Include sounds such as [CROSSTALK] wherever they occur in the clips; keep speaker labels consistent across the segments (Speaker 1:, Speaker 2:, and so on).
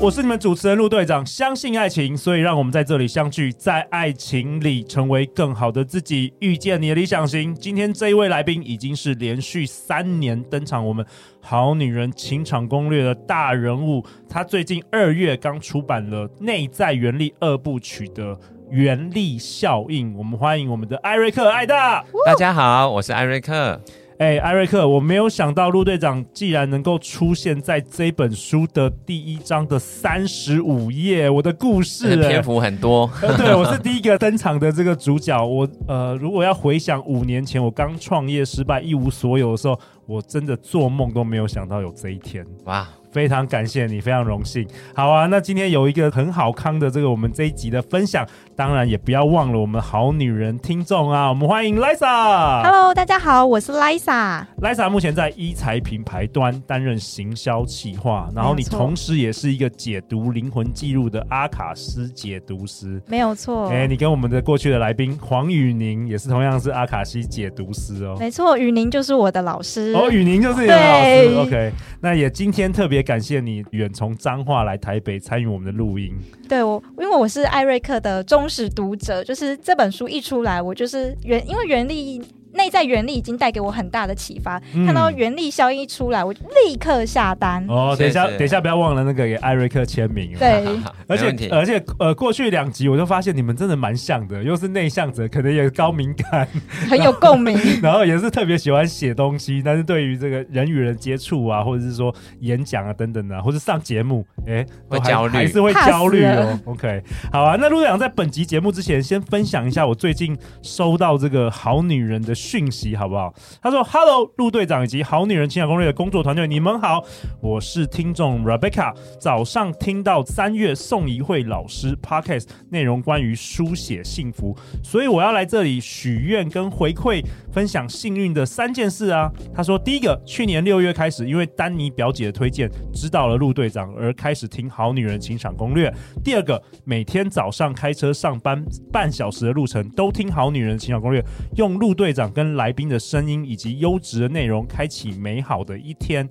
Speaker 1: 我是你们主持人陆队长，相信爱情，所以让我们在这里相聚，在爱情里成为更好的自己，遇见你的理想型。今天这一位来宾已经是连续三年登场我们《好女人情场攻略》的大人物，他最近二月刚出版了《内在原力二部曲》的原力效应。我们欢迎我们的艾瑞克艾大。
Speaker 2: 大家好，我是艾瑞克。
Speaker 1: 哎、欸，艾瑞克，我没有想到陆队长既然能够出现在这本书的第一章的三十五页，我的故事
Speaker 2: 篇幅很多。
Speaker 1: 对，我是第一个登场的这个主角。我呃，如果要回想五年前我刚创业失败一无所有的时候，我真的做梦都没有想到有这一天。哇！非常感谢你，非常荣幸。好啊，那今天有一个很好康的这个我们这一集的分享，当然也不要忘了我们好女人听众啊，我们欢迎 Lisa。
Speaker 3: Hello，大家好，我是 Lisa。
Speaker 1: Lisa 目前在一财品牌端担任行销企划，然后你同时也是一个解读灵魂记录的阿卡斯解读师，
Speaker 3: 没有错。
Speaker 1: 哎，你跟我们的过去的来宾黄宇宁也是同样是阿卡西解读师哦，
Speaker 3: 没错，宇宁就是我的老师
Speaker 1: 哦，宇宁就是你的老师。OK，那也今天特别。感谢你远从彰化来台北参与我们的录音。
Speaker 3: 对，我因为我是艾瑞克的忠实读者，就是这本书一出来，我就是原因为原力。内在原力已经带给我很大的启发，嗯、看到原力效应一出来，我就立刻下单。
Speaker 1: 哦，等一下，等一下，不要忘了那个给艾瑞克签名。
Speaker 3: 对，[LAUGHS]
Speaker 1: 而且而且呃，过去两集我就发现你们真的蛮像的，又是内向者，可能也高敏感，[LAUGHS]
Speaker 3: 很有共鸣，[LAUGHS]
Speaker 1: 然后也是特别喜欢写东西，但是对于这个人与人接触啊，或者是说演讲啊等等的、啊，或者上节目，哎、欸，
Speaker 2: 会焦虑，
Speaker 1: 还是会焦虑哦。OK，好啊，那陆队长在本集节目之前，先分享一下我最近收到这个好女人的讯息好不好？他说：“Hello，陆队长以及好女人情场攻略的工作团队，你们好，我是听众 Rebecca。早上听到三月宋怡慧老师 Podcast 内容关于书写幸福，所以我要来这里许愿跟回馈，分享幸运的三件事啊。”他说：“第一个，去年六月开始，因为丹尼表姐的推荐，知道了陆队长而开始听好女人情场攻略。第二个，每天早上开车上班半小时的路程，都听好女人情场攻略，用陆队长跟来。”宾的声音以及优质的内容，开启美好的一天。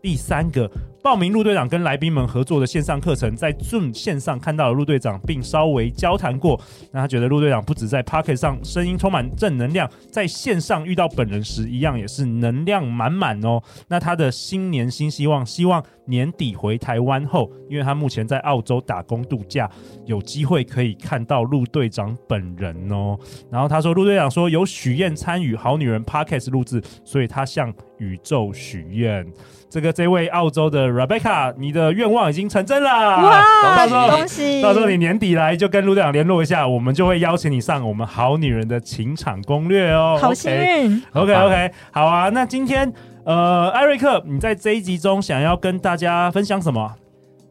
Speaker 1: 第三个，报名陆队长跟来宾们合作的线上课程，在 Zoom 线上看到了陆队长，并稍微交谈过。那他觉得陆队长不止在 Pocket 上声音充满正能量，在线上遇到本人时一样也是能量满满哦。那他的新年新希望，希望年底回台湾后，因为他目前在澳洲打工度假，有机会可以看到陆队长本人哦。然后他说，陆队长说有许愿参与好女人 Podcast 录制，所以他向宇宙许愿。这个这位澳洲的 Rebecca，你的愿望已经成真了！
Speaker 3: 哇，
Speaker 1: 到时候
Speaker 3: 恭喜！
Speaker 1: 到时候你年底来就跟陆队长联络一下，我们就会邀请你上我们好女人的情场攻略哦。
Speaker 3: 好幸运
Speaker 1: ！OK OK OK，好啊。那今天呃，艾瑞克，你在这一集中想要跟大家分享什么？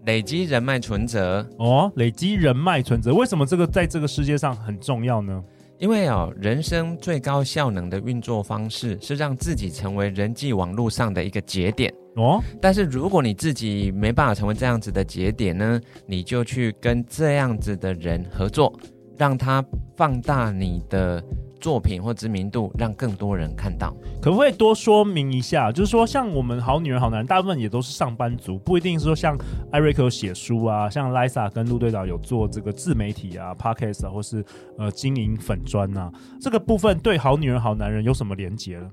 Speaker 2: 累积人脉存折
Speaker 1: 哦，累积人脉存折，为什么这个在这个世界上很重要呢？
Speaker 2: 因为哦，人生最高效能的运作方式是让自己成为人际网络上的一个节点哦。但是如果你自己没办法成为这样子的节点呢，你就去跟这样子的人合作，让他放大你的。作品或知名度，让更多人看到。
Speaker 1: 可不可以多说明一下？就是说，像我们好女人、好男人，大部分也都是上班族，不一定是说像艾瑞克有写书啊，像 Lisa 跟陆队长有做这个自媒体啊、Podcast 啊，或是呃经营粉砖啊，这个部分对好女人、好男人有什么连结呢？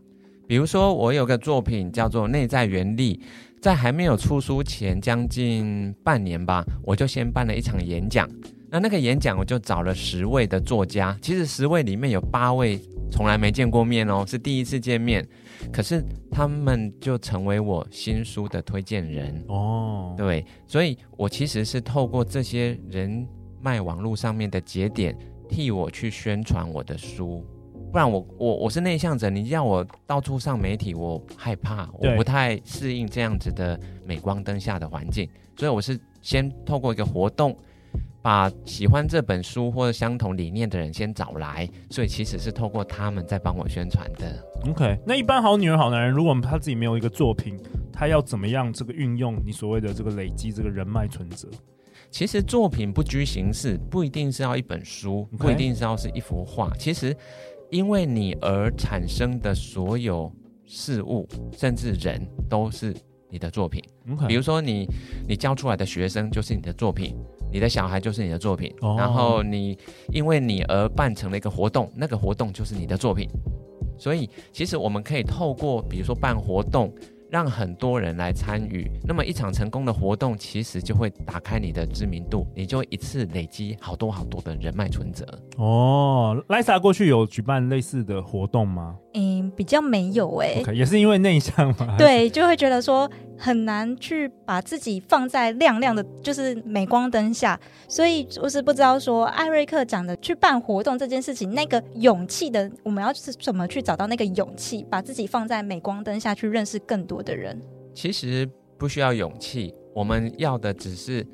Speaker 2: 比如说，我有个作品叫做《内在原力》，在还没有出书前，将近半年吧，我就先办了一场演讲。那那个演讲，我就找了十位的作家，其实十位里面有八位从来没见过面哦，是第一次见面，可是他们就成为我新书的推荐人哦。对，所以我其实是透过这些人脉网络上面的节点，替我去宣传我的书，不然我我我是内向者，你让我到处上媒体，我害怕，我不太适应这样子的镁光灯下的环境，所以我是先透过一个活动。把喜欢这本书或者相同理念的人先找来，所以其实是透过他们在帮我宣传的。
Speaker 1: OK，那一般好女人、好男人，如果他自己没有一个作品，他要怎么样这个运用你所谓的这个累积这个人脉存折？
Speaker 2: 其实作品不拘形式，不一定是要一本书.不一定是要是一幅画。其实因为你而产生的所有事物，甚至人，都是你的作品。比如说你你教出来的学生就是你的作品。你的小孩就是你的作品，oh. 然后你因为你而办成了一个活动，那个活动就是你的作品。所以，其实我们可以透过，比如说办活动。让很多人来参与，那么一场成功的活动，其实就会打开你的知名度，你就一次累积好多好多的人脉存折。
Speaker 1: 哦，Lisa 过去有举办类似的活动吗？
Speaker 3: 嗯，比较没有哎、欸。
Speaker 1: Okay, 也是因为内向嘛？[LAUGHS]
Speaker 3: 对，就会觉得说很难去把自己放在亮亮的，就是镁光灯下，所以就是不知道说艾瑞克讲的去办活动这件事情，那个勇气的，我们要是怎么去找到那个勇气，把自己放在镁光灯下去认识更多我的人，
Speaker 2: 其实不需要勇气，我们要的只是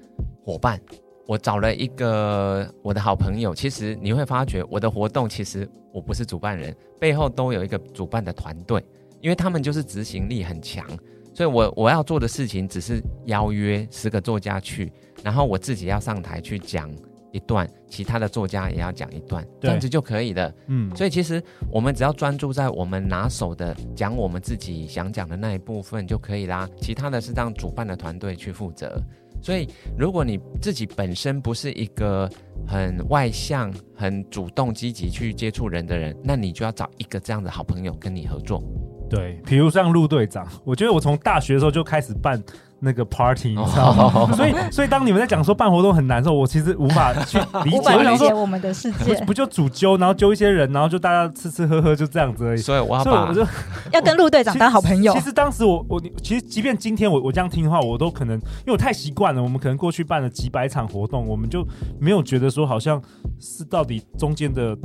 Speaker 2: 伙伴。我找了一个我的好朋友，其实你会发觉我的活动，其实我不是主办人，背后都有一个主办的团队，因为他们就是执行力很强，所以我我要做的事情只是邀约十个作家去，然后我自己要上台去讲。一段，其他的作家也要讲一段，这样子就可以了。嗯，所以其实我们只要专注在我们拿手的，讲我们自己想讲的那一部分就可以啦。其他的是让主办的团队去负责。所以，如果你自己本身不是一个很外向、很主动、积极去接触人的人，那你就要找一个这样的好朋友跟你合作。
Speaker 1: 对，比如像陆队长，我觉得我从大学的时候就开始办。那个 party，你知道吗？Oh. 所以，所以当你们在讲说办活动很难的时候，我其实无法去 [LAUGHS] 理解。
Speaker 3: 我理解我们的世界，
Speaker 1: 不就主揪，然后揪一些人，然后就大家吃吃喝喝，就这样子而已。
Speaker 2: 所以我要把，我就 [LAUGHS]
Speaker 3: 要跟陆队长当好朋友。
Speaker 1: 其实当时我我其实即便今天我我这样听的话，我都可能因为我太习惯了。我们可能过去办了几百场活动，我们就没有觉得说好像是到底中间的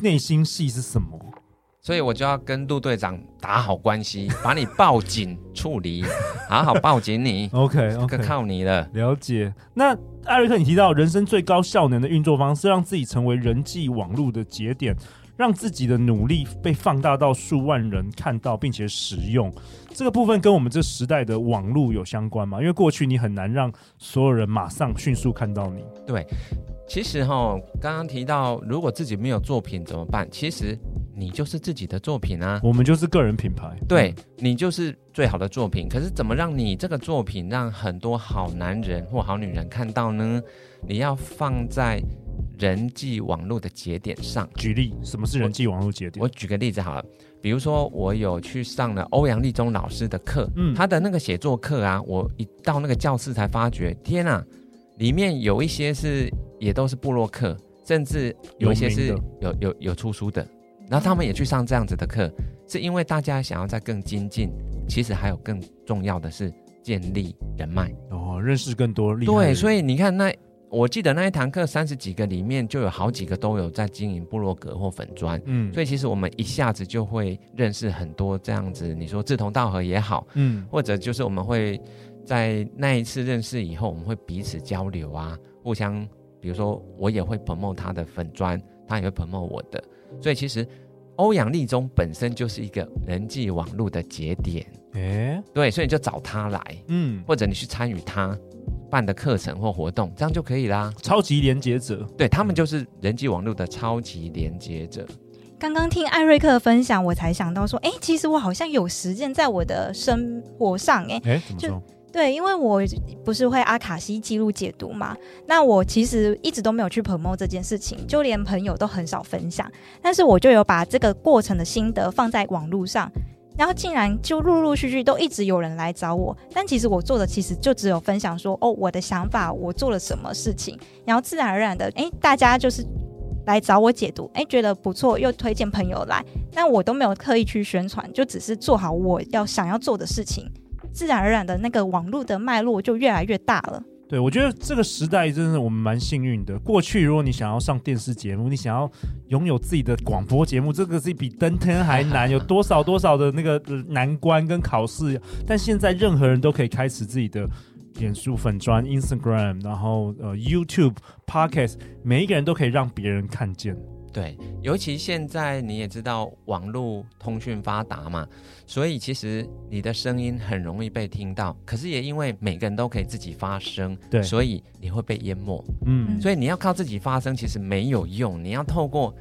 Speaker 1: 内心戏是什么。
Speaker 2: 所以我就要跟陆队长打好关系，[LAUGHS] 把你抱紧处理，好好抱紧你。
Speaker 1: Okay, okay,
Speaker 2: 靠你了。
Speaker 1: 了解。那艾瑞克，你提到人生最高效能的运作方式，让自己成为人际网络的节点，让自己的努力被放大到数万人看到并且使用。这个部分跟我们这时代的网络有相关吗？因为过去你很难让所有人马上迅速看到你。
Speaker 2: 对，其实哈，刚刚提到如果自己没有作品怎么办？其实。你就是自己的作品啊，
Speaker 1: 我们就是个人品牌，
Speaker 2: 对，你就是最好的作品。可是怎么让你这个作品让很多好男人或好女人看到呢？你要放在人际网络的节点上。
Speaker 1: 举例，什么是人际网络节点？
Speaker 2: 我，我举个例子好了，比如说我有去上了欧阳立中老师的课，嗯，他的那个写作课啊，我一到那个教室才发觉，天啊，里面有一些是也都是部落客，甚至有一些是有有有，有出书的。然后他们也去上这样子的课，是因为大家想要在更精进。其实还有更重要的是建立人脉
Speaker 1: 哦，认识更多厉害。
Speaker 2: 对，所以你看那，我记得那一堂课三十几个里面就有好几个都有在经营部落格或粉砖。嗯，所以其实我们一下子就会认识很多这样子。你说志同道合也好，嗯，或者就是我们会在那一次认识以后，我们会彼此交流啊，互相，比如说我也会 promote 他的粉砖，他也会 promote 我的。所以其实，欧阳立中本身就是一个人际网络的节点，诶，对，所以你就找他来，嗯，或者你去参与他办的课程或活动，这样就可以啦。
Speaker 1: 超级连接者，
Speaker 2: 对，他们就是人际网络的超级连接者。
Speaker 3: 刚刚听艾瑞克的分享，我才想到说，哎，其实我好像有实践在我的生活上，哎，
Speaker 1: 哎，怎么说？
Speaker 3: 对，因为我不是会阿卡西记录解读嘛，那我其实一直都没有去 promo 这件事情，就连朋友都很少分享。但是我就有把这个过程的心得放在网络上，然后竟然就陆陆续续都一直有人来找我。但其实我做的其实就只有分享说，哦，我的想法，我做了什么事情，然后自然而然的，诶，大家就是来找我解读，诶，觉得不错，又推荐朋友来，但我都没有刻意去宣传，就只是做好我要想要做的事情。自然而然的那个网络的脉络就越来越大了。
Speaker 1: 对，我觉得这个时代真的我们蛮幸运的。过去如果你想要上电视节目，你想要拥有自己的广播节目，这个是比登天还难，有多少多少的那个难关跟考试。但现在任何人都可以开始自己的脸书粉专、Instagram，然后呃 YouTube、Podcast，每一个人都可以让别人看见。
Speaker 2: 对，尤其现在你也知道网络通讯发达嘛，所以其实你的声音很容易被听到。可是也因为每个人都可以自己发声，
Speaker 1: 对，
Speaker 2: 所以你会被淹没。
Speaker 1: 嗯，
Speaker 2: 所以你要靠自己发声，其实没有用。你要透过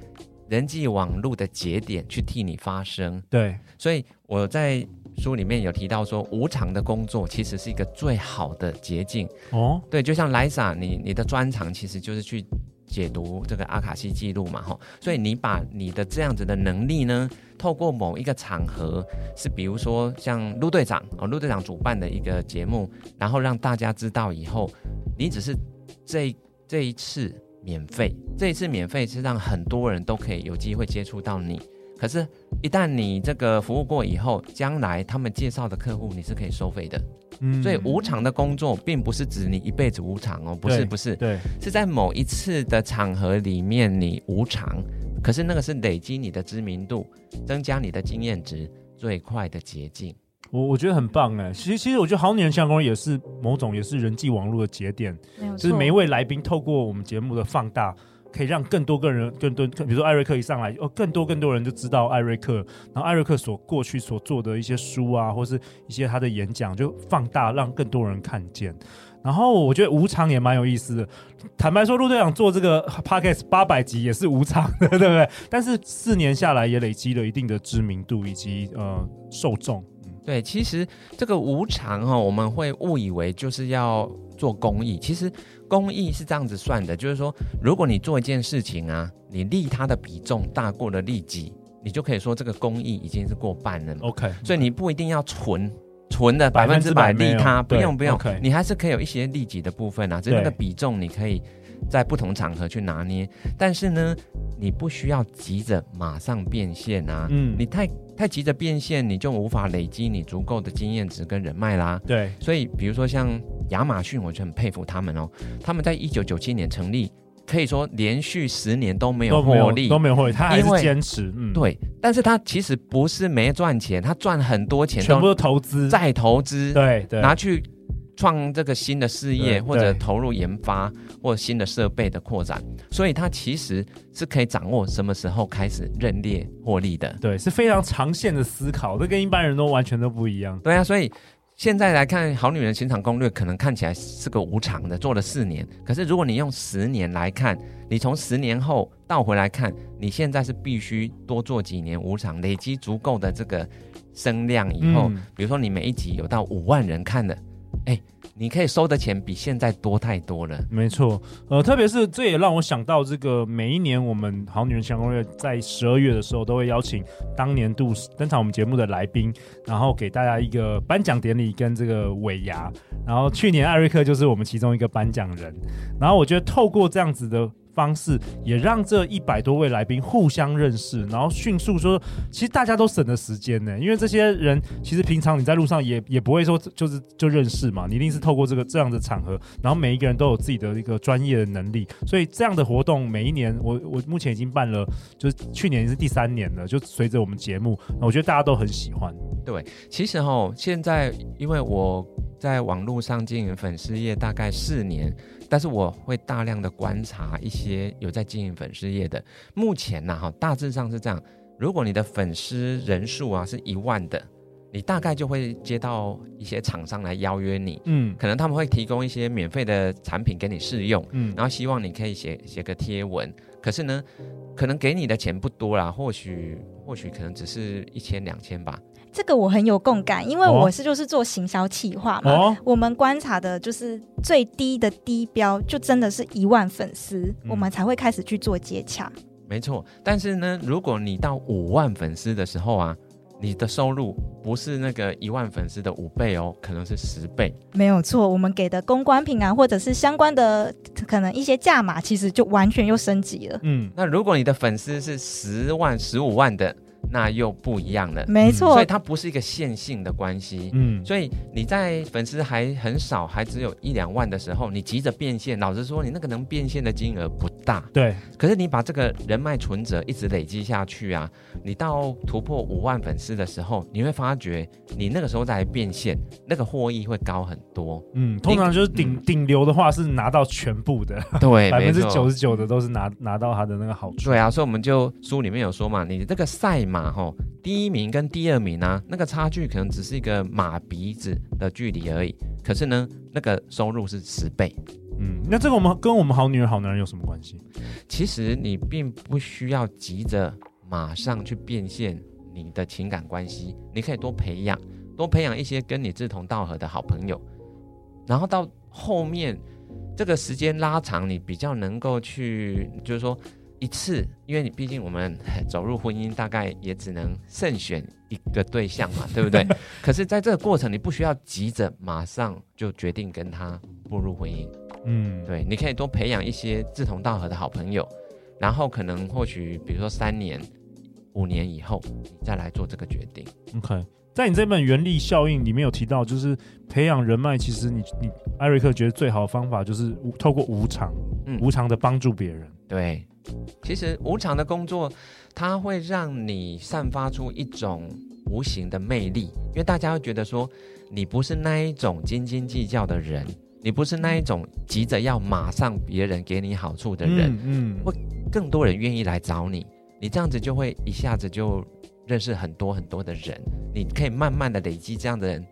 Speaker 2: 人际网络的节点去替你发声。
Speaker 1: 对，
Speaker 2: 所以我在书里面有提到说，无偿的工作其实是一个最好的捷径。
Speaker 1: 哦，
Speaker 2: 对，就像莱莎，你你的专长其实就是去。解读这个阿卡西记录嘛，吼，所以你把你的这样子的能力呢，透过某一个场合，是比如说像陆队长哦，陆队长主办的一个节目，然后让大家知道以后，你只是这这一次免费，这一次免费是让很多人都可以有机会接触到你。可是，一旦你这个服务过以后，将来他们介绍的客户你是可以收费的。嗯，所以无偿的工作并不是指你一辈子无偿哦，不是不是，
Speaker 1: 对，
Speaker 2: 是在某一次的场合里面你无偿，可是那个是累积你的知名度、增加你的经验值最快的捷径。
Speaker 1: 我我觉得很棒哎，其实其实我觉得好女人相公也是某种也是人际网络的
Speaker 3: 节点，
Speaker 1: 就是每一位来宾透过我们节目的放大。可以让更多个人、更多，比如说艾瑞克一上来，哦，更多更多人就知道艾瑞克，然后艾瑞克所过去所做的一些书啊，或是一些他的演讲，就放大让更多人看见。然后我觉得无偿也蛮有意思的。坦白说，陆队长做这个 podcast 八百集也是无偿的，[LAUGHS] 对不对？但是四年下来也累积了一定的知名度以及呃受众。
Speaker 2: 对，其实这个无偿哈、哦，我们会误以为就是要做公益。其实公益是这样子算的，就是说，如果你做一件事情啊，你利他的比重大过了利己，你就可以说这个公益已经是过半了。
Speaker 1: OK，
Speaker 2: 所以你不一定要纯纯的百分之百利他，不用不用
Speaker 1: ，okay.
Speaker 2: 你还是可以有一些利己的部分啊，只是那个比重你可以在不同场合去拿捏。但是呢，你不需要急着马上变现啊，嗯，你太。太急着变现，你就无法累积你足够的经验值跟人脉啦。
Speaker 1: 对，
Speaker 2: 所以比如说像亚马逊，我就很佩服他们哦。他们在一九九七年成立，可以说连续十年都没有获利，
Speaker 1: 都没有获利，他还是坚持。嗯，
Speaker 2: 对。但是他其实不是没赚钱，他赚很多钱，
Speaker 1: 全部都投资，
Speaker 2: 再投资，
Speaker 1: 对对，
Speaker 2: 拿去。创这个新的事业，或者投入研发，或新的设备的扩展，所以它其实是可以掌握什么时候开始认列获利的。
Speaker 1: 对，是非常长线的思考，这跟一般人都完全都不一样。
Speaker 2: 对啊，所以现在来看《好女人情场攻略》，可能看起来是个无偿的，做了四年。可是如果你用十年来看，你从十年后倒回来看，你现在是必须多做几年无偿，累积足够的这个声量以后，嗯，比如说你每一集有到五万人看的。哎，你可以收的钱比现在多太多了。
Speaker 1: 没错，呃，特别是这也让我想到，这个每一年我们好女人情场攻略在十二月的时候，都会邀请当年度登场我们节目的来宾，然后给大家一个颁奖典礼跟这个尾牙。然后去年艾瑞克就是我们其中一个颁奖人。然后我觉得透过这样子的。方式也让这一百多位来宾互相认识，然后迅速说，其实大家都省了时间呢，因为这些人其实平常你在路上也也不会说就是就认识嘛，你一定是透过这个这样的场合，然后每一个人都有自己的一个专业的能力，所以这样的活动每一年我我目前已经办了，就是去年是第三年了，就随着我们节目，我觉得大家都很喜欢。
Speaker 2: 对，其实哈，现在因为我在网络上经营粉丝业大概四年。但是我会大量的观察一些有在经营粉丝业的，目前呢，哈，大致上是这样。如果你的粉丝人数啊是一万的，你大概就会接到一些厂商来邀约你，嗯，可能他们会提供一些免费的产品给你试用，嗯，然后希望你可以写写个贴文。可是呢，可能给你的钱不多啦，或许或许可能只是一千两千吧。
Speaker 3: 这个我很有共感，因为我是就是做行销企划嘛、哦，我们观察的就是最低的低标，就真的是一万粉丝、嗯，我们才会开始去做接洽。
Speaker 2: 没错，但是呢，如果你到五万粉丝的时候啊，你的收入不是那个一万粉丝的五倍哦，可能是十倍。
Speaker 3: 没有错，我们给的公关品啊，或者是相关的可能一些价码，其实就完全又升级了。
Speaker 2: 嗯，那如果你的粉丝是十万、十五万的。那又不一样了。
Speaker 3: 没错，
Speaker 2: 所以它不是一个线性的关系。
Speaker 1: 嗯，
Speaker 2: 所以你在粉丝还很少，还只有一两万的时候，你急着变现，老实说，你那个能变现的金额不大。
Speaker 1: 对。
Speaker 2: 可是你把这个人脉存折一直累积下去啊，你到突破五万粉丝的时候，你会发觉你那个时候再来变现，那个获益会高很多。
Speaker 1: 嗯，通常就是顶顶、嗯、流的话是拿到全部的，
Speaker 2: 对，[LAUGHS]
Speaker 1: 百分之九十九的都是拿拿到他的那个好处。
Speaker 2: 对啊，所以我们就书里面有说嘛，你这个赛马吼，第一名跟第二名啊，那个差距可能只是一个马鼻子的距离而已。可是呢，那个收入是十倍。
Speaker 1: 嗯，那这个我们跟我们好女人好男人有什么关系？
Speaker 2: 其实你并不需要急着马上去变现你的情感关系，你可以多培养，多培养一些跟你志同道合的好朋友，然后到后面这个时间拉长，你比较能够去，就是说。一次，因为你毕竟我们走入婚姻，大概也只能慎选一个对象嘛，对不对？[LAUGHS] 可是，在这个过程，你不需要急着马上就决定跟他步入婚姻。嗯，对，你可以多培养一些志同道合的好朋友，然后可能或许，比如说三年、五年以后，你再来做这个决定。
Speaker 1: OK，在你这本《原力效应》里面有提到，就是培养人脉，其实你你艾瑞克觉得最好的方法就是透过无偿，嗯，无偿的帮助别人。
Speaker 2: 对。其实无偿的工作，它会让你散发出一种无形的魅力，因为大家会觉得说，你不是那一种斤斤计较的人，你不是那一种急着要马上别人给你好处的人，嗯，会更多人愿意来找你，你这样子就会一下子就认识很多很多的人，你可以慢慢的累积这样的人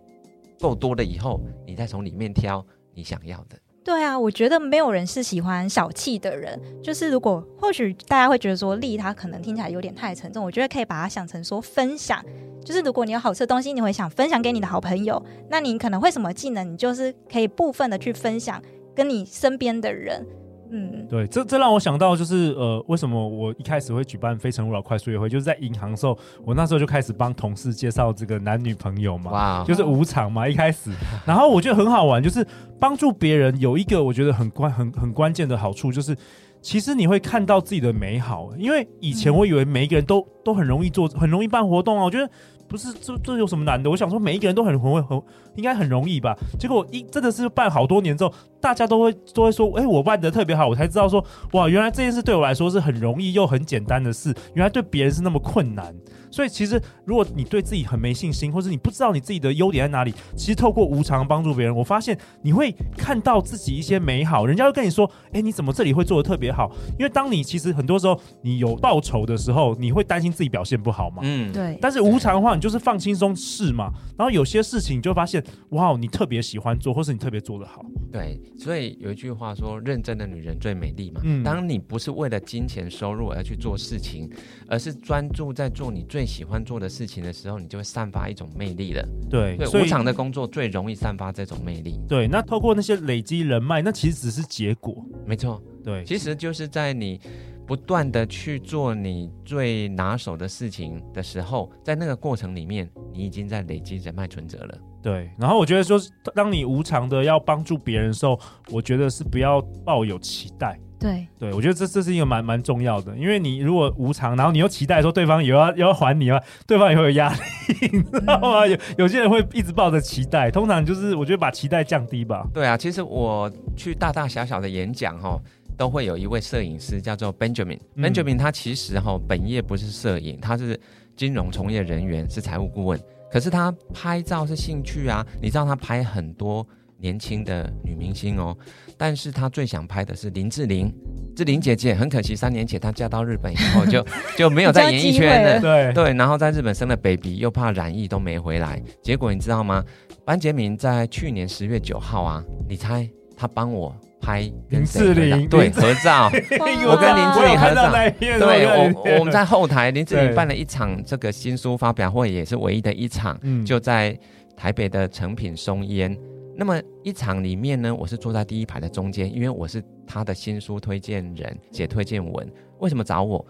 Speaker 2: 够多了以后，你再从里面挑你想要的。
Speaker 3: 对啊，我觉得没有人是喜欢小气的人。就是如果或许大家会觉得说利他可能听起来有点太沉重，我觉得可以把它想成说分享。就是如果你有好吃的东西，你会想分享给你的好朋友，那你可能会什么技能，你就是可以部分的去分享跟你身边的人。嗯，
Speaker 1: 对，这这让我想到就是呃，为什么我一开始会举办非诚勿扰快速约会，就是在银行的时候，我那时候就开始帮同事介绍这个男女朋友嘛，哇，就是无偿嘛，一开始，然后我觉得很好玩，就是帮助别人有一个我觉得很关很很关键的好处，就是其实你会看到自己的美好，因为以前我以为每一个人都都很容易做，很容易办活动啊，我觉得。不是，这这有什么难的？我想说，每一个人都很很会，很应该很容易吧？结果一真的是办好多年之后，大家都会都会说，哎，我办的特别好，我才知道说，哇，原来这件事对我来说是很容易又很简单的事，原来对别人是那么困难。所以其实，如果你对自己很没信心，或是你不知道你自己的优点在哪里，其实透过无偿帮助别人，我发现你会看到自己一些美好。人家会跟你说：“哎，你怎么这里会做的特别好？”因为当你其实很多时候你有报酬的时候，你会担心自己表现不好嘛。
Speaker 3: 嗯，对。
Speaker 1: 但是无偿的话，你就是放轻松试嘛。然后有些事情你就发现，哇，你特别喜欢做，或是你特别做得好。
Speaker 2: 对，所以有一句话说：“认真的女人最美丽嘛。”嗯。当你不是为了金钱收入而去做事情，而是专注在做你最最喜欢做的事情的时候，你就会散发一种魅力了。
Speaker 1: 对，
Speaker 2: 对，无偿的工作最容易散发这种魅力。
Speaker 1: 对，那透过那些累积人脉，那其实只是结果。
Speaker 2: 没错，
Speaker 1: 对，
Speaker 2: 其实就是在你不断的去做你最拿手的事情的时候，在那个过程里面，你已经在累积人脉存折了。
Speaker 1: 对，然后我觉得说，当你无偿的要帮助别人的时候，我觉得是不要抱有期待。
Speaker 3: 对
Speaker 1: 对，我觉得这这是一个蛮蛮重要的，因为你如果无偿，然后你又期待说对方也要也要还你啊，对方也会有压力，[LAUGHS] 你知道吗？有有些人会一直抱着期待，通常就是我觉得把期待降低吧。
Speaker 2: 对啊，其实我去大大小小的演讲哈，都会有一位摄影师叫做 Benjamin，Benjamin、嗯、Benjamin 他其实哈本业不是摄影，他是金融从业人员，是财务顾问，可是他拍照是兴趣啊，你知道他拍很多。年轻的女明星哦，但是她最想拍的是林志玲，志玲姐姐很可惜，三年前她嫁到日本以后就 [LAUGHS] 就没有在演艺圈了，
Speaker 1: 对。
Speaker 2: 对，然后在日本生了 baby，又怕染疫都没回来，结果你知道吗？班杰明在去年十月九号啊，你猜他帮我拍林志玲？对，合照，我跟林志玲。合照，[LAUGHS] 对我我们在后台，林志玲办了一场这个新书发表会，也是唯一的一场，就在台北的成品松烟。那么一场里面呢，我是坐在第一排的中间，因为我是他的新书推荐人，写推荐文。为什么找我？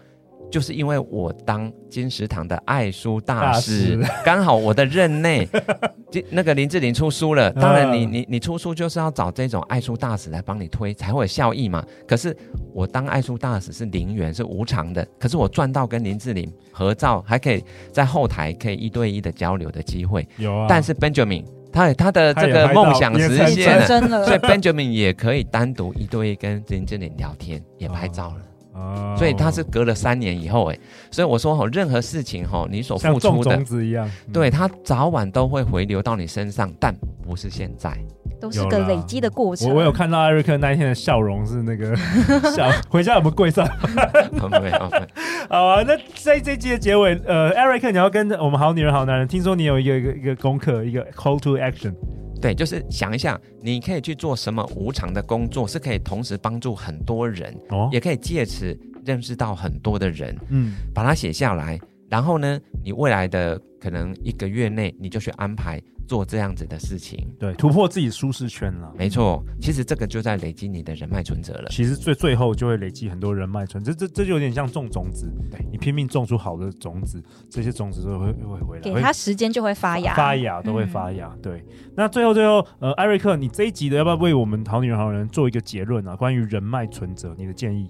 Speaker 2: 就是因为我当金石堂的爱书大使，刚好我的任内，那个林志玲出书了。[LAUGHS] 当然你，你你你出书就是要找这种爱书大使来帮你推，才会有效益嘛。可是我当爱书大使是零元，是无偿的。可是我赚到跟林志玲合照，还可以在后台可以一对一的交流的机会。有啊。但是 Benjamin 他他的这个梦想实现了，真的。所以 Benjamin 也可以单独一对一跟林志玲聊天，也拍照了。哦，所以他是隔了三年以后，哎，所以我说哈，任何事情哈，你所付出的，
Speaker 1: 像种子一样，
Speaker 2: 对，他早晚都会回流到你身上，但不是现在，
Speaker 3: 都是个累积的过程。
Speaker 1: 我我有看到艾瑞克那一天的笑容是那个 [LAUGHS] 笑，回家有没有跪上？
Speaker 2: 没有。
Speaker 1: 好啊，那在这集的结尾，呃，艾瑞克，你要跟我们好女人好男人，听说你有一个一个一个功课，一个 call to action。
Speaker 2: 对，就是想一下，你可以去做什么无偿的工作，是可以同时帮助很多人，哦，也可以借此认识到很多的人，嗯，把它写下来，然后呢，你未来的可能一个月内，你就去安排。做这样子的事情，
Speaker 1: 对，突破自己舒适圈了。
Speaker 2: 没错，其实这个就在累积你的人脉存折了。
Speaker 1: 其实最最后就会累积很多人脉存折，这这就有点像种种子，对，你拼命种出好的种子，这些种子都会会回来，
Speaker 3: 给它时间就会发芽，
Speaker 1: 发芽都会发芽。嗯、对，那最后最后，呃，艾瑞克，你这一集的要不要为我们好女人好人做一个结论啊？关于人脉存折，你的建议？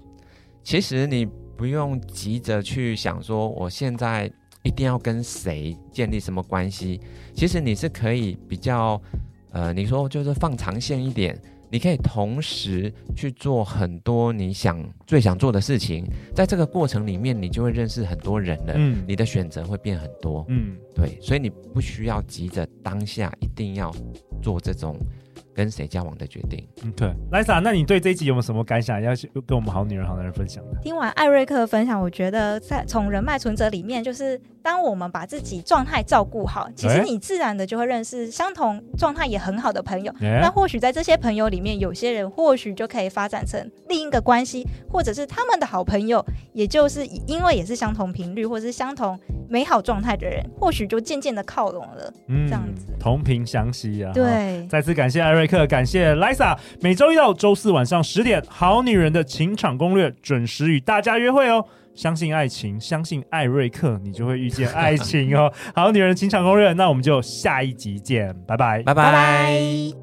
Speaker 2: 其实你不用急着去想说，我现在。一定要跟谁建立什么关系？其实你是可以比较，呃，你说就是放长线一点，你可以同时去做很多你想最想做的事情，在这个过程里面，你就会认识很多人了，嗯，你的选择会变很多，嗯，对，所以你不需要急着当下一定要做这种。跟谁交往的决定？
Speaker 1: 嗯，对，Lisa，那你对这一集有没有什么感想要跟我们好女人好男人分享的？
Speaker 3: 听完艾瑞克的分享，我觉得在从人脉存折里面，就是当我们把自己状态照顾好，其实你自然的就会认识相同状态也很好的朋友。欸、那或许在这些朋友里面，有些人或许就可以发展成另一个关系，或者是他们的好朋友，也就是因为也是相同频率或者是相同美好状态的人，或许就渐渐的靠拢了。嗯，这样子
Speaker 1: 同频相吸啊。
Speaker 3: 对，
Speaker 1: 再次感谢艾瑞。克，感谢 Lisa 每周一到周四晚上十点，《好女人的情场攻略》准时与大家约会哦。相信爱情，相信艾瑞克，你就会遇见爱情哦。[LAUGHS] 好女人情场攻略，那我们就下一集见，拜拜，
Speaker 2: 拜拜。